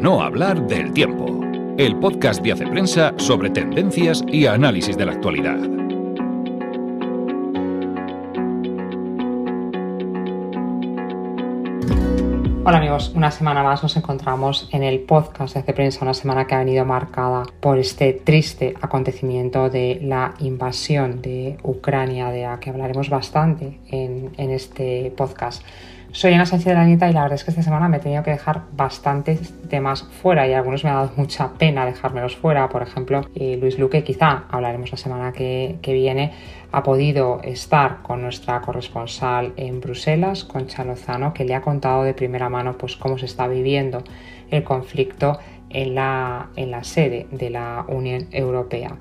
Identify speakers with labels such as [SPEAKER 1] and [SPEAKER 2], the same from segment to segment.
[SPEAKER 1] no hablar del tiempo, el podcast de Hace Prensa sobre tendencias y análisis de la actualidad.
[SPEAKER 2] Hola amigos, una semana más nos encontramos en el podcast de Hace Prensa, una semana que ha venido marcada por este triste acontecimiento de la invasión de Ucrania, de la que hablaremos bastante en, en este podcast. Soy Ana Sánchez de la Nieta y la verdad es que esta semana me he tenido que dejar bastantes temas fuera y algunos me ha dado mucha pena dejármelos fuera. Por ejemplo, eh, Luis Luque, quizá hablaremos la semana que, viene, ha podido estar con nuestra corresponsal en Bruselas, Concha Lozano, que le ha contado de primera mano pues, cómo se está viviendo el conflicto en la, en la sede de la Unión Europea.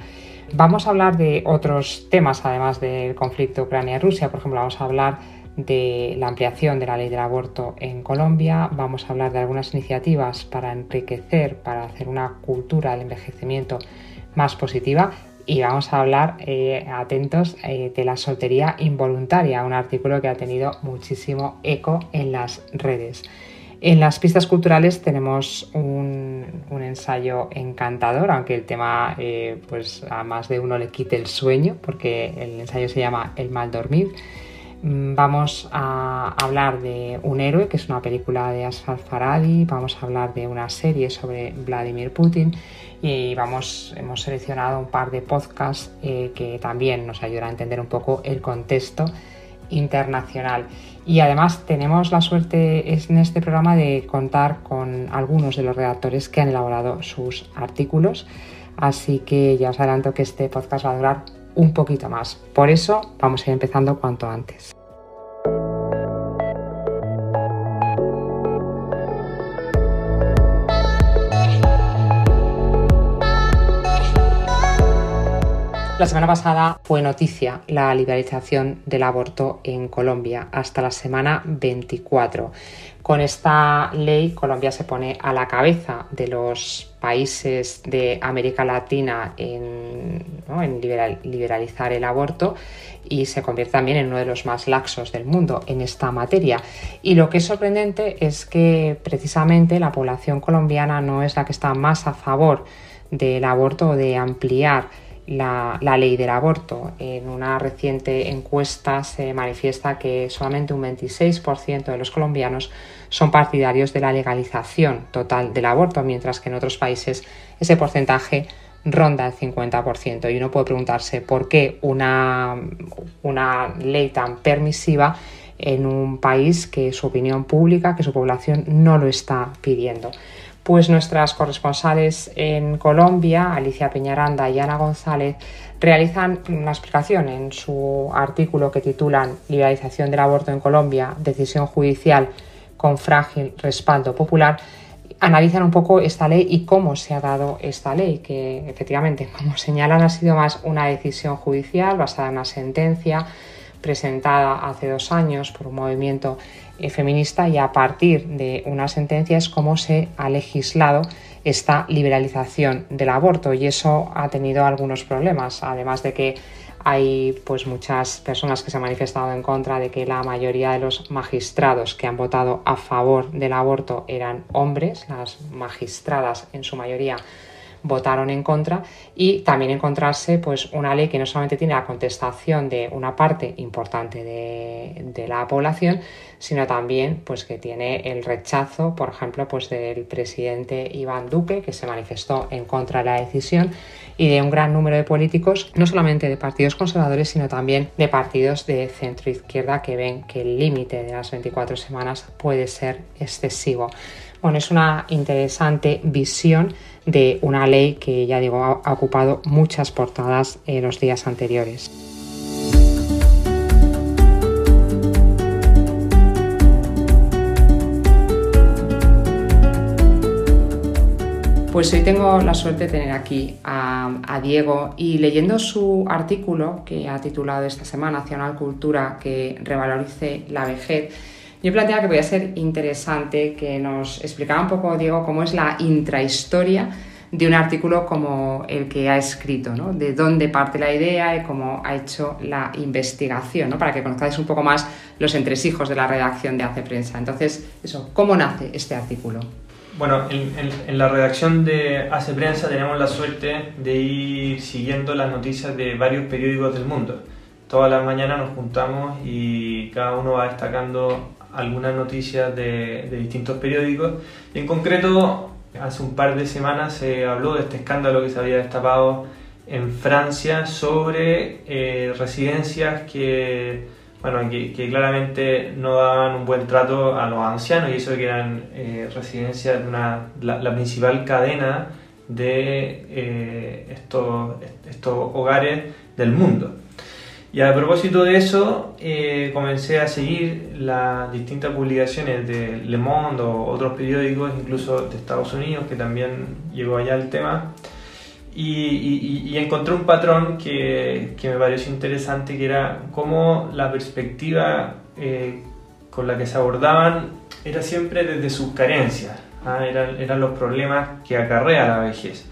[SPEAKER 2] Vamos a hablar de otros temas, además del conflicto Ucrania-Rusia. Por ejemplo, vamos a hablar de la ampliación de la ley del aborto en Colombia, vamos a hablar de algunas iniciativas para enriquecer, para hacer una cultura del envejecimiento más positiva y vamos a hablar, eh, atentos, eh, de la soltería involuntaria, un artículo que ha tenido muchísimo eco en las redes. En las pistas culturales tenemos un, ensayo encantador, aunque el tema eh, pues a más de uno le quite el sueño, porque el ensayo se llama El mal dormir. Mm, vamos a hablar de Un héroe, que es una película de Asfar Faradi, vamos a hablar de una serie sobre Vladimir Putin y vamos, hemos seleccionado un par de podcasts eh, que también nos ayudan a entender un poco el contexto internacional. Y además tenemos la suerte en este programa de contar con algunos de los redactores que han elaborado sus artículos. Así que ya os adelanto que este podcast va a durar un poquito más. Por eso vamos a ir empezando cuanto antes. La semana pasada fue noticia la liberalización del aborto en Colombia hasta la semana 24. Con esta ley Colombia se pone a la cabeza de los países de América Latina en, liberalizar el aborto y se convierte también en uno de los más laxos del mundo en esta materia. Y lo que es sorprendente es que precisamente la población colombiana no es la que está más a favor del aborto o de ampliar la, ley del aborto. En una reciente encuesta se manifiesta que solamente un 26% de los colombianos son partidarios de la legalización total del aborto, mientras que en otros países ese porcentaje ronda el 50%. Y uno puede preguntarse por qué una, una ley tan permisiva en un país que su opinión pública, que su población no lo está pidiendo pues nuestras corresponsales en Colombia, Alicia Peñaranda y Ana González, realizan una explicación en su artículo que titulan Liberalización del aborto en Colombia, decisión judicial con frágil respaldo popular. Analizan un poco esta ley y cómo se ha dado esta ley, que efectivamente, como señalan, ha sido más una decisión judicial basada en una sentencia presentada hace dos años por un movimiento eh, feminista y a partir de una sentencia es cómo se ha legislado esta liberalización del aborto y eso ha tenido algunos problemas, además de que hay pues muchas personas que se han manifestado en contra de que la mayoría de los magistrados que han votado a favor del aborto eran hombres, las magistradas en su mayoría votaron en contra y también encontrarse pues una ley que no solamente tiene la contestación de una parte importante de, la población, sino también pues que tiene el rechazo, por ejemplo, pues del presidente Iván Duque, que se manifestó en contra de la decisión, y de un gran número de políticos, no solamente de partidos conservadores, sino también de partidos de centro izquierda que ven que el límite de las 24 semanas puede ser excesivo. Bueno, es una interesante visión de una ley que, ya digo, ha, ocupado muchas portadas en los días anteriores. Pues hoy tengo la suerte de tener aquí a, a, Diego y leyendo su artículo que ha titulado esta semana Hacia una cultura que revalorice la vejez, yo planteaba que podía ser interesante que nos explicara un poco, Diego, cómo es la intrahistoria de un artículo como el que ha escrito, ¿no? de dónde parte la idea y cómo ha hecho la investigación, ¿no? para que conozcáis un poco más los entresijos de la redacción de Hace Prensa. Entonces, eso, ¿cómo nace este artículo?
[SPEAKER 3] Bueno, en, la redacción de Hace Prensa tenemos la suerte de ir siguiendo las noticias de varios periódicos del mundo. Todas las mañanas nos juntamos y cada uno va destacando algunas noticias de, distintos periódicos. Y en concreto, hace un par de semanas se habló de este escándalo que se había destapado en Francia sobre eh, residencias que bueno, que, claramente no daban un buen trato a los ancianos y eso que eran eh, residencias de una, la, principal cadena de eh, estos, estos hogares del mundo. Y a propósito de eso, eh, comencé a seguir las distintas publicaciones de Le Monde o otros periódicos, incluso de Estados Unidos, que también llegó allá el tema. Y, encontré un patrón que, que, me pareció interesante, que era cómo la perspectiva eh, con la que se abordaban era siempre desde sus carencias, ¿ah? eran, eran, los problemas que acarrea la vejez.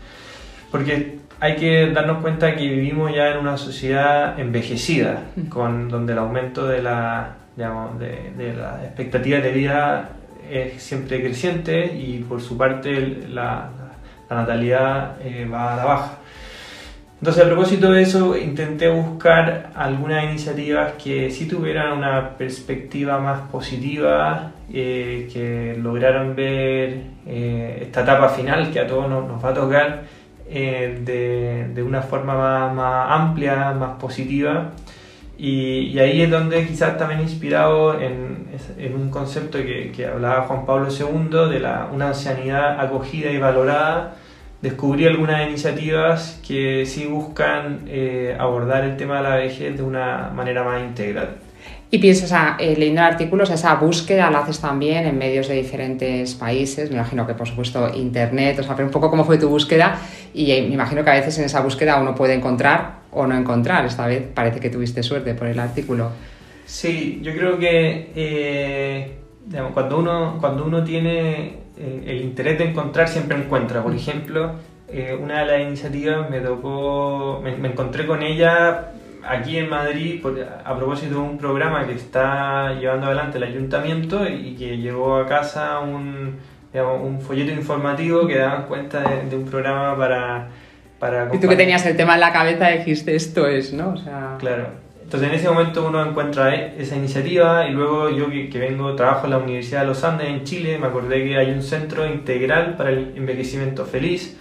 [SPEAKER 3] Porque hay que darnos cuenta que vivimos ya en una sociedad envejecida, con, donde el aumento de la, digamos, de, de la expectativa de vida es siempre creciente y por su parte la, la natalidad eh, va a la baja. Entonces, a propósito de eso, intenté buscar algunas iniciativas que sí tuvieran una perspectiva más positiva, eh, que lograran ver eh, esta etapa final que a todos nos, va a tocar de, de, una forma más, más, amplia, más positiva. Y, y, ahí es donde quizás también inspirado en, en un concepto que, que, hablaba Juan Pablo II de la, una ancianidad acogida y valorada, descubrí algunas iniciativas que sí buscan eh, abordar el tema de la vejez de una manera más integral.
[SPEAKER 2] Y piensas, eh, leyendo artículos, esa búsqueda la haces también en medios de diferentes países, me imagino que por supuesto internet, o sea, un poco cómo fue tu búsqueda y me imagino que a veces en esa búsqueda uno puede encontrar o no encontrar. Esta vez parece que tuviste suerte por el artículo.
[SPEAKER 3] Sí, yo creo que eh, cuando, uno, cuando uno tiene eh, el interés de encontrar, siempre encuentra. Por ejemplo, eh, una de las iniciativas me tocó, me, encontré con ella aquí en Madrid a propósito de un programa que está llevando adelante el ayuntamiento y que llegó a casa un, un folleto informativo que daban cuenta de un programa para
[SPEAKER 2] y tú que tenías el tema en la cabeza dijiste esto es, ¿no? O
[SPEAKER 3] sea... Claro. Entonces en ese momento uno encuentra e, esa iniciativa y luego yo que, vengo, trabajo en la Universidad de los Andes en Chile, me acordé que hay un centro integral para el envejecimiento feliz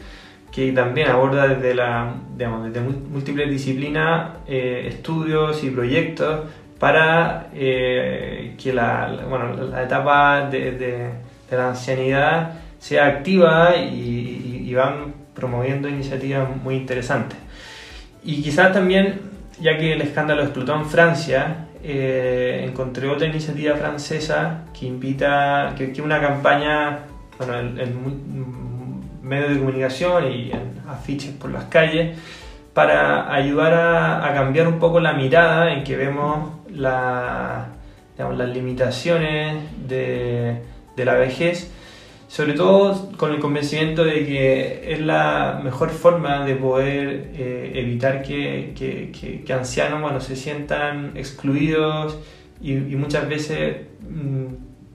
[SPEAKER 3] que también aborda desde, la, digamos, desde múltiples disciplinas eh, estudios y proyectos para eh, que la, bueno, la etapa de, de, la ancianidad sea activa y, y van promoviendo iniciativas muy interesantes. Y quizás también, ya que el escándalo explotó en Francia, eh, encontré otra iniciativa francesa que invita, que, que una campaña, bueno, en, medios de comunicación y en afiches por las calles, para ayudar a, a cambiar un poco la mirada en que vemos la, digamos, las limitaciones de, de la vejez sobre todo con el convencimiento de que es la mejor forma de poder eh, evitar que, que, que, ancianos bueno, se sientan excluidos y, muchas veces mm,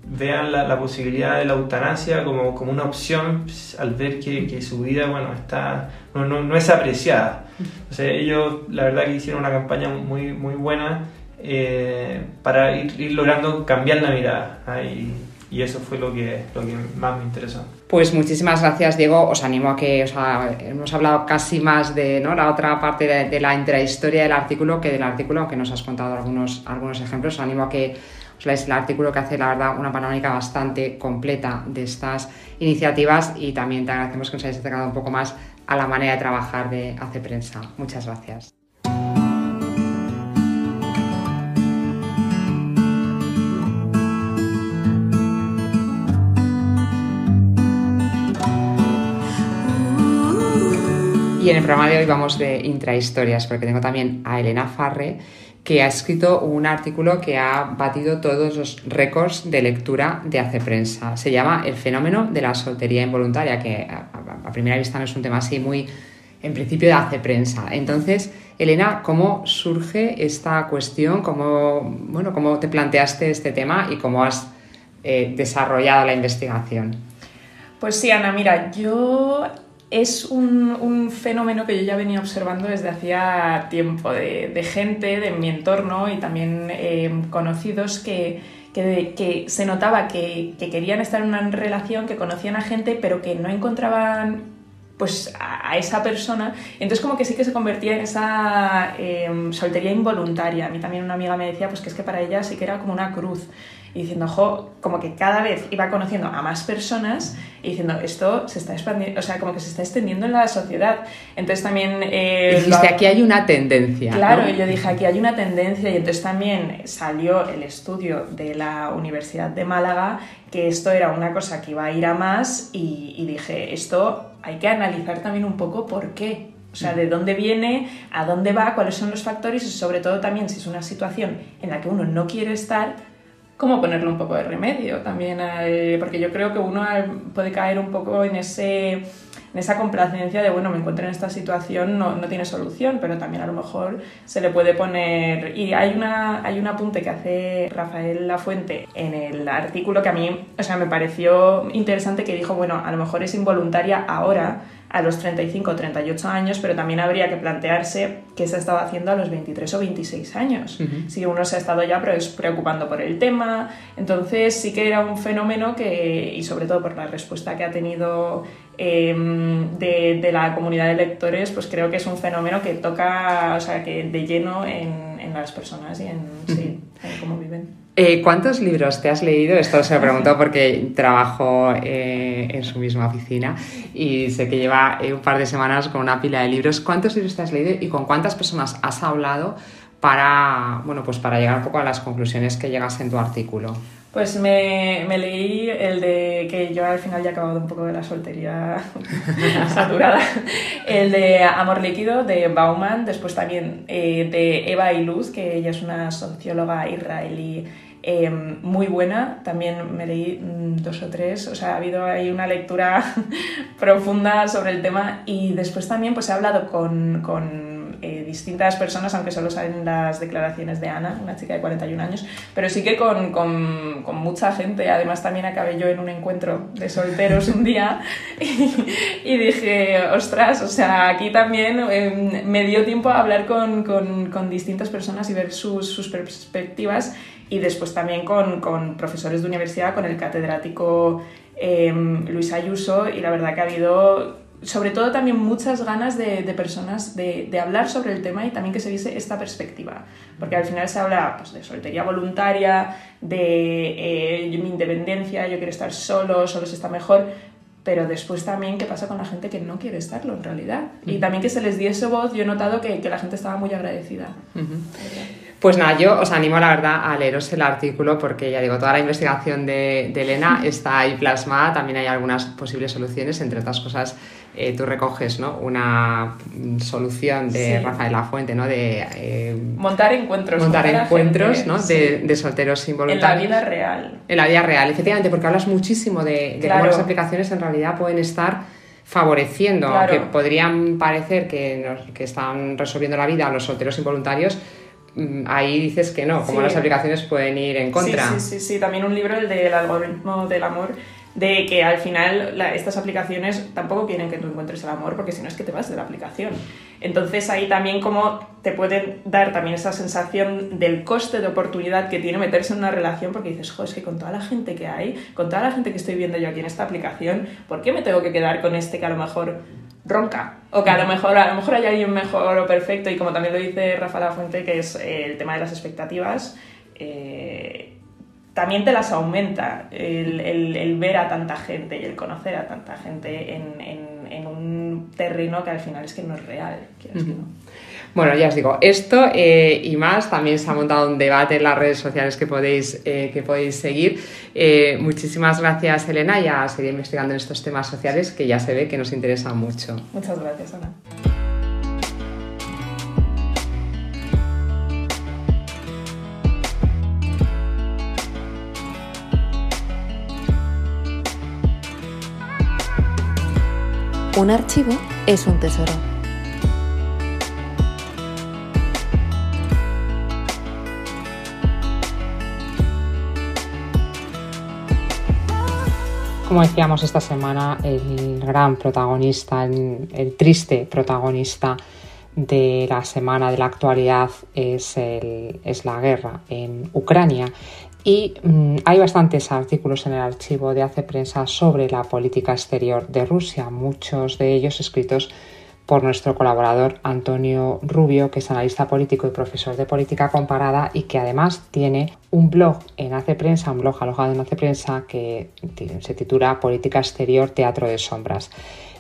[SPEAKER 3] vean la, la, posibilidad de la eutanasia como, como una opción pues, al ver que, su vida bueno, está, no, no, es apreciada. O sea, ellos la verdad que hicieron una campaña muy, muy buena eh, para ir, ir, logrando cambiar la mirada. Y eso fue lo que, lo que más me interesó.
[SPEAKER 2] Pues muchísimas gracias, Diego. Os animo a que, o sea, hemos hablado casi más de ¿no? la otra parte de, la intrahistoria del artículo que del artículo, aunque nos has contado algunos, algunos ejemplos. Os animo a que os leáis el artículo que hace, la verdad, una panorámica bastante completa de estas iniciativas y también te agradecemos que nos hayáis acercado un poco más a la manera de trabajar de Hace Prensa. Muchas gracias. Y en el programa de hoy vamos de intrahistorias, porque tengo también a Elena Farre, que ha escrito un artículo que ha batido todos los récords de lectura de Hace Prensa. Se llama El fenómeno de la soltería involuntaria, que a, primera vista no es un tema así muy, en principio, de Hace Prensa. Entonces, Elena, ¿cómo surge esta cuestión? ¿Cómo, bueno, cómo te planteaste este tema y cómo has eh, desarrollado la investigación?
[SPEAKER 4] Pues sí, Ana, mira, yo es un, fenómeno que yo ya venía observando desde hacía tiempo, de, gente de mi entorno y también eh, conocidos que, que, se notaba que, querían estar en una relación, que conocían a gente, pero que no encontraban pues a, esa persona. Entonces como que sí que se convertía en esa em, soltería involuntaria. A mí también una amiga me decía pues que es que para ella sí que era como una cruz y diciendo, ojo, como que cada vez iba conociendo a más personas y diciendo, esto se está expandiendo, o sea, como que se está extendiendo en la sociedad. Entonces también...
[SPEAKER 2] Eh, Dijiste, aquí hay una tendencia.
[SPEAKER 4] Claro, yo dije, aquí hay una tendencia y entonces también salió el estudio de la Universidad de Málaga que esto era una cosa que iba a ir a más y, y dije, esto hay que analizar también un poco por qué. O sea, de dónde viene, a dónde va, cuáles son los factores y sobre todo también si es una situación en la que uno no quiere estar, cómo ponerle un poco de remedio también, porque yo creo que uno puede caer un poco en, ese, en esa complacencia de, bueno, me encuentro en esta situación, no, no, tiene solución, pero también a lo mejor se le puede poner... Y hay, una, hay un apunte que hace Rafael Lafuente en el artículo que a mí, o sea, me pareció interesante que dijo, bueno, a lo mejor es involuntaria ahora, a los 35 o 38 años, pero también habría que plantearse qué se ha estado haciendo a los 23 o 26 años. Si uno se ha estado ya preocupando por el tema, entonces sí que era un fenómeno que, y sobre todo por la respuesta que ha tenido em, de, la comunidad de lectores, pues creo que es un fenómeno que toca, o sea, que de lleno en, las personas y en, sí, en cómo viven.
[SPEAKER 2] Eh, ¿Cuántos libros te has leído? Esto se lo pregunto porque trabajo eh, en su misma oficina y sé que lleva eh, un par de semanas con una pila de libros. ¿Cuántos libros te has leído y con cuántas personas has hablado para, bueno, pues para llegar un poco a las conclusiones que llegas en tu artículo?
[SPEAKER 4] Pues me, me, leí el de que yo al final ya he acabado un poco de la soltería saturada, el de Amor Líquido de Bauman, después también de Eva y Luz, que ella es una socióloga israelí Em, muy buena, también me leí mm, dos o tres, o sea, ha habido ahí una lectura profunda sobre el tema. Y después también pues he hablado con, con eh, distintas personas, aunque solo salen las declaraciones de Ana, una chica de 41 años, pero sí que con, con, mucha gente, además también acabé yo en un encuentro de solteros un día y, dije, ostras, o sea, aquí también em, me dio tiempo a hablar con, con distintas personas y ver sus, sus perspectivas y después también con, con profesores de universidad, con el catedrático em, Luis Ayuso, y la verdad que ha habido sobre todo también muchas ganas de, de personas de, de, hablar sobre el tema y también que se viese esta perspectiva, porque al final se habla pues, de soltería voluntaria, de eh, mi independencia, yo quiero estar solo, solo se está mejor, pero después también qué pasa con la gente que no quiere estarlo en realidad. Y también que se les diese voz, yo he notado que, que la gente estaba muy agradecida.
[SPEAKER 2] Pues nada, yo os animo la verdad a leeros el artículo porque ya digo, toda la investigación de, Elena está ahí plasmada, también hay algunas posibles soluciones, entre otras cosas eh, tú recoges ¿no? una solución de Rafael Lafuente, ¿no? de
[SPEAKER 4] eh, montar encuentros,
[SPEAKER 2] montar encuentros ¿no? de, solteros involuntarios.
[SPEAKER 4] En la vida real.
[SPEAKER 2] En la vida real, efectivamente, porque hablas muchísimo de, cómo las aplicaciones en realidad pueden estar favoreciendo, aunque podrían parecer que, que están resolviendo la vida a los solteros involuntarios, ahí dices que no, como las aplicaciones pueden ir en contra.
[SPEAKER 4] Sí, sí, sí, también un libro, el del algoritmo del amor, de que al final estas aplicaciones tampoco quieren que tú encuentres el amor, porque si no es que te vas de la aplicación. Entonces ahí también como te pueden dar también esa sensación del coste de oportunidad que tiene meterse en una relación, porque dices, jo, es que con toda la gente que hay, con toda la gente que estoy viendo yo aquí en esta aplicación, ¿por qué me tengo que quedar con este que a lo mejor ronca. O que a lo mejor, a lo mejor hay alguien mejor o perfecto, y como también lo dice Rafa La Fuente, que es eh, el tema de las expectativas, eh, también te las aumenta el, ver a tanta gente y el conocer a tanta gente en, un terreno que al final es que no es real.
[SPEAKER 2] Bueno, ya os digo, esto eh, y más, también se ha montado un debate en las redes sociales que podéis, eh, que podéis seguir. Eh, muchísimas gracias, Elena, y a seguir investigando en estos temas sociales que ya se ve que nos interesan mucho.
[SPEAKER 4] Muchas gracias, Ana.
[SPEAKER 5] Un archivo es un tesoro.
[SPEAKER 2] Como decíamos esta semana, el gran protagonista, el, triste protagonista de la semana de la actualidad es, la guerra en Ucrania. Y mm, hay bastantes artículos en el archivo de Hace Prensa sobre la política exterior de Rusia, muchos de ellos escritos por nuestro colaborador Antonio Rubio, que es analista político y profesor de política comparada y que además tiene un blog en Hace Prensa, un blog alojado en Hace Prensa que se titula Política Exterior Teatro de Sombras.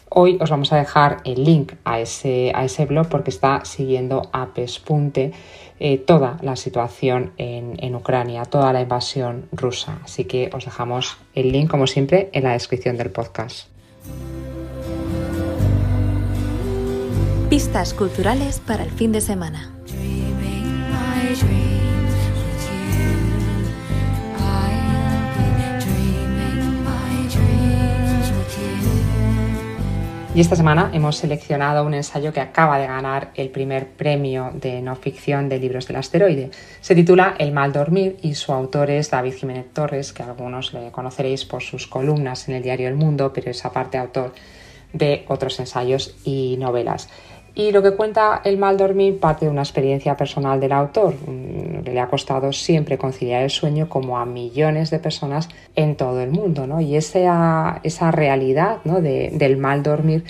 [SPEAKER 2] Hoy os vamos a dejar el link a ese, a ese blog porque está siguiendo a pespunte eh, toda la situación en, en Ucrania, toda la invasión rusa. Así que os dejamos el link, como siempre, en la descripción del podcast.
[SPEAKER 5] Pistas culturales para el fin de semana.
[SPEAKER 2] Y esta semana hemos seleccionado un ensayo que acaba de ganar el primer premio de no ficción de libros del asteroide. Se titula El mal dormir y su autor es David Jiménez Torres, que algunos le conoceréis por sus columnas en el diario El Mundo, pero es aparte autor de otros ensayos y novelas. Y lo que cuenta El mal dormir parte de una experiencia personal del autor. Mm, le ha costado siempre conciliar el sueño como a millones de personas en todo el mundo. ¿no? Y esa, esa realidad ¿no? del mal dormir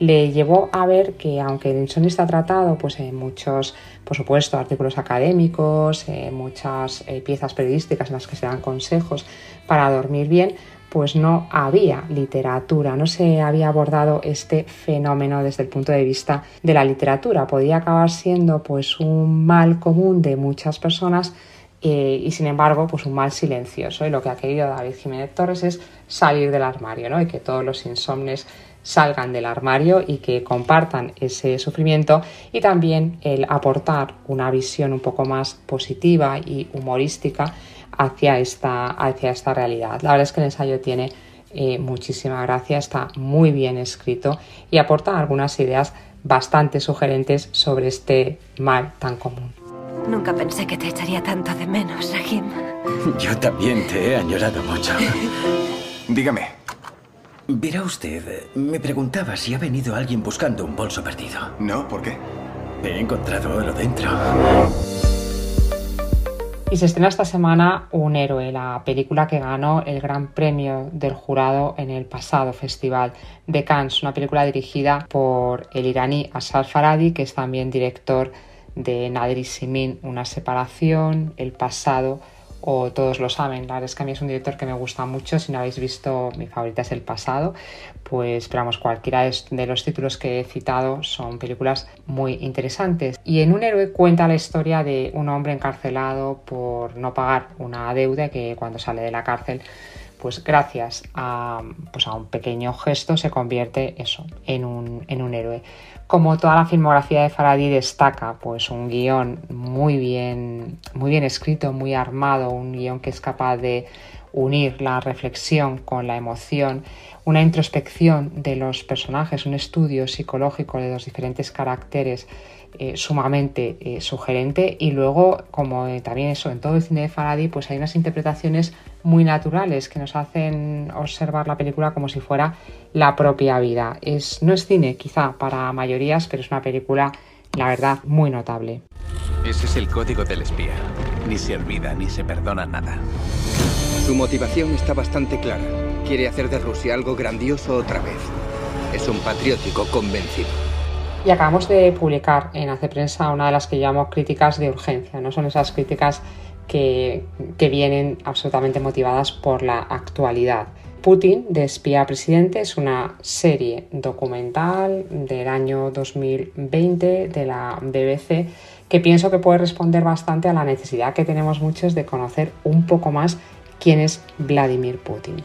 [SPEAKER 2] le llevó a ver que aunque el insomnio está tratado pues, en muchos, por supuesto, artículos académicos, en muchas eh, piezas periodísticas en las que se dan consejos para dormir bien, pues no había literatura, no se había abordado este fenómeno desde el punto de vista de la literatura. Podía acabar siendo pues un mal común de muchas personas eh, y sin embargo pues un mal silencioso. Y lo que ha querido David Jiménez Torres es salir del armario ¿no? y que todos los insomnes salgan del armario y que compartan ese sufrimiento y también el aportar una visión un poco más positiva y humorística hacia esta, hacia esta realidad. La verdad es que el ensayo tiene eh, muchísima gracia, está muy bien escrito y aporta algunas ideas bastante sugerentes sobre este mal tan común.
[SPEAKER 6] Nunca pensé que te echaría tanto de menos, Rahim.
[SPEAKER 7] Yo también te he añorado mucho. Dígame. Verá usted, me preguntaba si ha venido alguien buscando un bolso perdido.
[SPEAKER 8] No, ¿por qué?
[SPEAKER 7] He encontrado oro dentro.
[SPEAKER 2] Y se estrena esta semana Un héroe, la película que ganó el gran premio del jurado en el pasado Festival de Cannes, una película dirigida por el iraní Asal Faradi, que es también director de Nader y Simin, Una separación, El pasado o todos lo saben. La verdad es que a mí es un director que me gusta mucho. Si no habéis visto, mi favorita es El pasado. Pues, esperamos cualquiera de los títulos que he citado son películas muy interesantes. Y en Un héroe cuenta la historia de un hombre encarcelado por no pagar una deuda que cuando sale de la cárcel pues gracias a, pues a un pequeño gesto se convierte eso en un, en un héroe. Como toda la filmografía de Faraday destaca, pues un guion muy bien, muy bien escrito, muy armado, un guion que es capaz de unir la reflexión con la emoción, una introspección de los personajes, un estudio psicológico de los diferentes caracteres eh, sumamente eh, sugerente. Y luego como eh, también eso en todo el cine de Faraday pues hay unas interpretaciones muy naturales que nos hacen observar la película como si fuera la propia vida. Es no es cine quizá para mayorías pero es una película la verdad muy notable.
[SPEAKER 9] Ese es el código del espía. Ni se olvida ni se perdona nada.
[SPEAKER 10] Su motivación está bastante clara. Quiere hacer de Rusia algo grandioso otra vez. Es un patriótico convencido
[SPEAKER 2] y acabamos de publicar en Hace Prensa una de las que llamamos críticas de urgencia, ¿no? Son esas críticas que, que vienen absolutamente motivadas por la actualidad. Putin de espía presidente es una serie documental del año 2020 de la BBC que pienso que puede responder bastante a la necesidad que tenemos muchos de conocer un poco más quién es Vladimir Putin.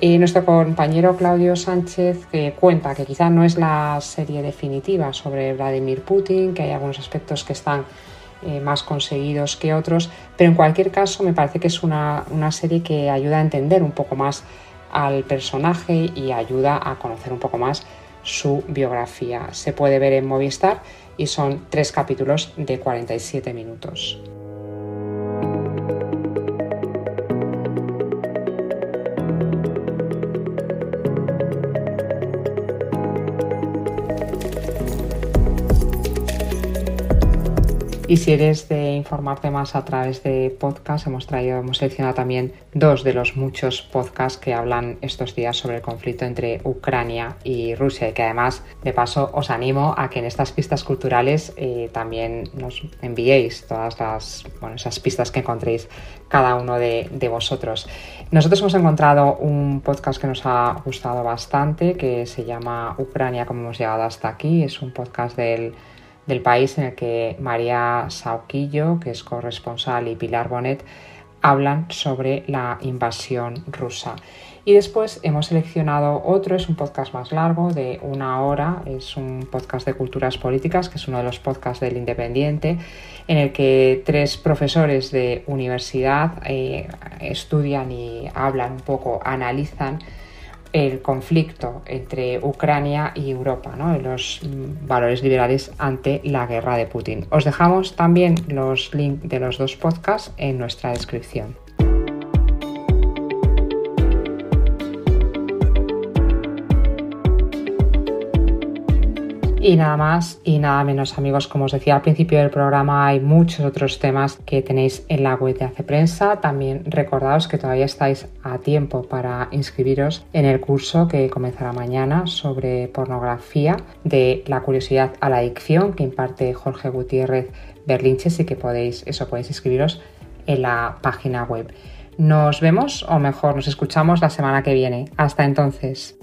[SPEAKER 2] Nuestro compañero Claudio Sánchez cuenta que quizá no es la serie definitiva sobre Vladimir Putin, que hay algunos aspectos que están eh, más conseguidos que otros, pero en cualquier caso me parece que es una, una serie que ayuda a entender un poco más al personaje y ayuda a conocer un poco más su biografía. Se puede ver en Movistar y son tres capítulos de 47 minutos. Y si eres de informarte más a través de podcast, hemos traído, hemos seleccionado también dos de los muchos podcasts que hablan estos días sobre el conflicto entre Ucrania y Rusia y que además, de paso, os animo a que en estas pistas culturales eh, también nos enviéis todas las, bueno, esas pistas que encontréis cada uno de, de vosotros. Nosotros hemos encontrado un podcast que nos ha gustado bastante, que se llama Ucrania, como hemos llegado hasta aquí. Es un podcast del del país en el que María Sauquillo, que es corresponsal, y Pilar Bonet hablan sobre la invasión rusa. Y después hemos seleccionado otro, es un podcast más largo, de una hora, es un podcast de culturas políticas, que es uno de los podcasts del Independiente, en el que tres profesores de universidad eh, estudian y hablan un poco, analizan el conflicto entre Ucrania y Europa, ¿no? los valores liberales ante la guerra de Putin. Os dejamos también los links de los dos podcasts en nuestra descripción. Y nada más y nada menos amigos, como os decía al principio del programa, hay muchos otros temas que tenéis en la web de Hace Prensa. También recordaos que todavía estáis a tiempo para inscribiros en el curso que comenzará mañana sobre pornografía de la curiosidad a la adicción que imparte Jorge Gutiérrez Berlinches y que podéis, eso podéis inscribiros en la página web. Nos vemos o mejor nos escuchamos la semana que viene. Hasta entonces.